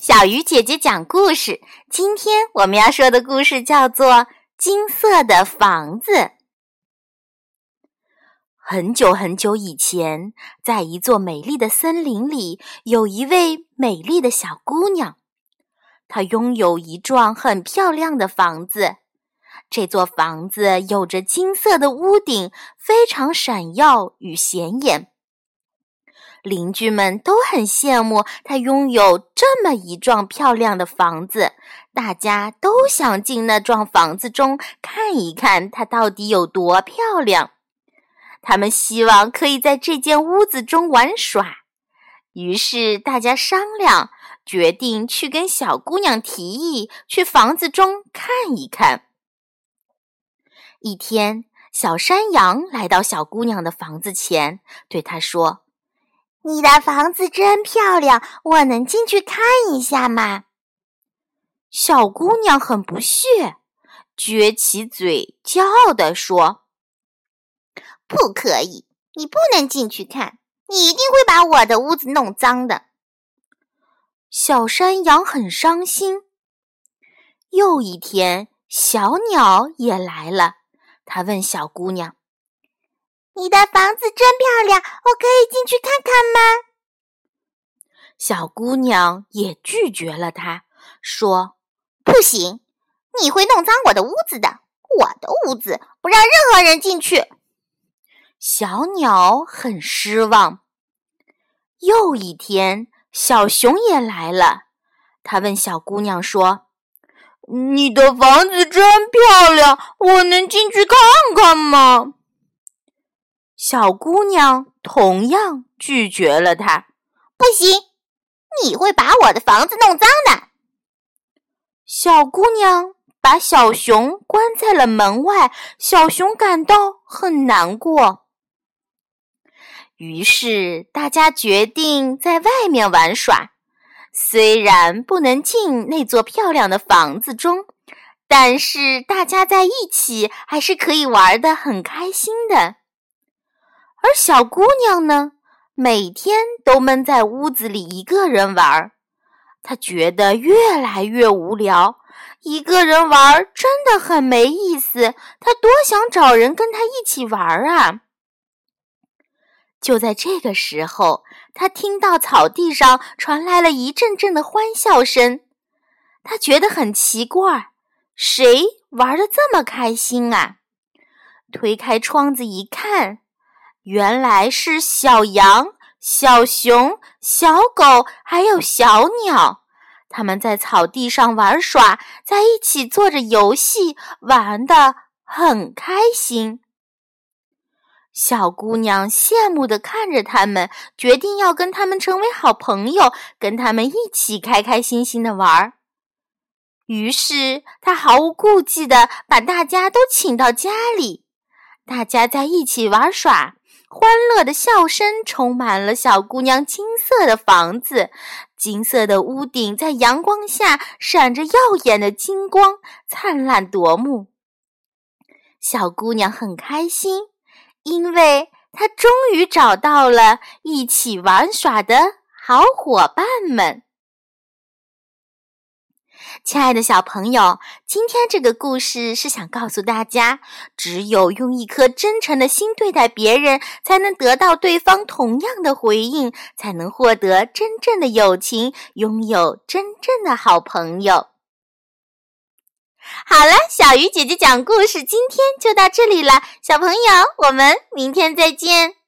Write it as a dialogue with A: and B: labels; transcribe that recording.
A: 小鱼姐姐讲故事。今天我们要说的故事叫做《金色的房子》。很久很久以前，在一座美丽的森林里，有一位美丽的小姑娘。她拥有一幢很漂亮的房子，这座房子有着金色的屋顶，非常闪耀与显眼。邻居们都很羡慕他拥有这么一幢漂亮的房子，大家都想进那幢房子中看一看它到底有多漂亮。他们希望可以在这间屋子中玩耍，于是大家商量，决定去跟小姑娘提议去房子中看一看。一天，小山羊来到小姑娘的房子前，对她说。
B: 你的房子真漂亮，我能进去看一下吗？
A: 小姑娘很不屑，撅起嘴，骄傲地说：“
B: 不可以，你不能进去看，你一定会把我的屋子弄脏的。”
A: 小山羊很伤心。又一天，小鸟也来了，它问小姑娘。
B: 你的房子真漂亮，我可以进去看看吗？
A: 小姑娘也拒绝了他，说：“
B: 不行，你会弄脏我的屋子的。我的屋子不让任何人进去。”
A: 小鸟很失望。又一天，小熊也来了，他问小姑娘说：“
C: 你的房子真漂亮，我能进去看看吗？”
A: 小姑娘同样拒绝了他，
B: 不行，你会把我的房子弄脏的。
A: 小姑娘把小熊关在了门外，小熊感到很难过。于是大家决定在外面玩耍，虽然不能进那座漂亮的房子中，但是大家在一起还是可以玩的很开心的。而小姑娘呢，每天都闷在屋子里一个人玩儿，她觉得越来越无聊，一个人玩儿真的很没意思。她多想找人跟她一起玩儿啊！就在这个时候，她听到草地上传来了一阵阵的欢笑声，她觉得很奇怪，谁玩的这么开心啊？推开窗子一看。原来是小羊、小熊、小狗，还有小鸟，他们在草地上玩耍，在一起做着游戏，玩的很开心。小姑娘羡慕的看着他们，决定要跟他们成为好朋友，跟他们一起开开心心的玩。于是，她毫无顾忌的把大家都请到家里，大家在一起玩耍。欢乐的笑声充满了小姑娘金色的房子，金色的屋顶在阳光下闪着耀眼的金光，灿烂夺目。小姑娘很开心，因为她终于找到了一起玩耍的好伙伴们。亲爱的小朋友，今天这个故事是想告诉大家，只有用一颗真诚的心对待别人，才能得到对方同样的回应，才能获得真正的友情，拥有真正的好朋友。好了，小鱼姐姐讲故事，今天就到这里了，小朋友，我们明天再见。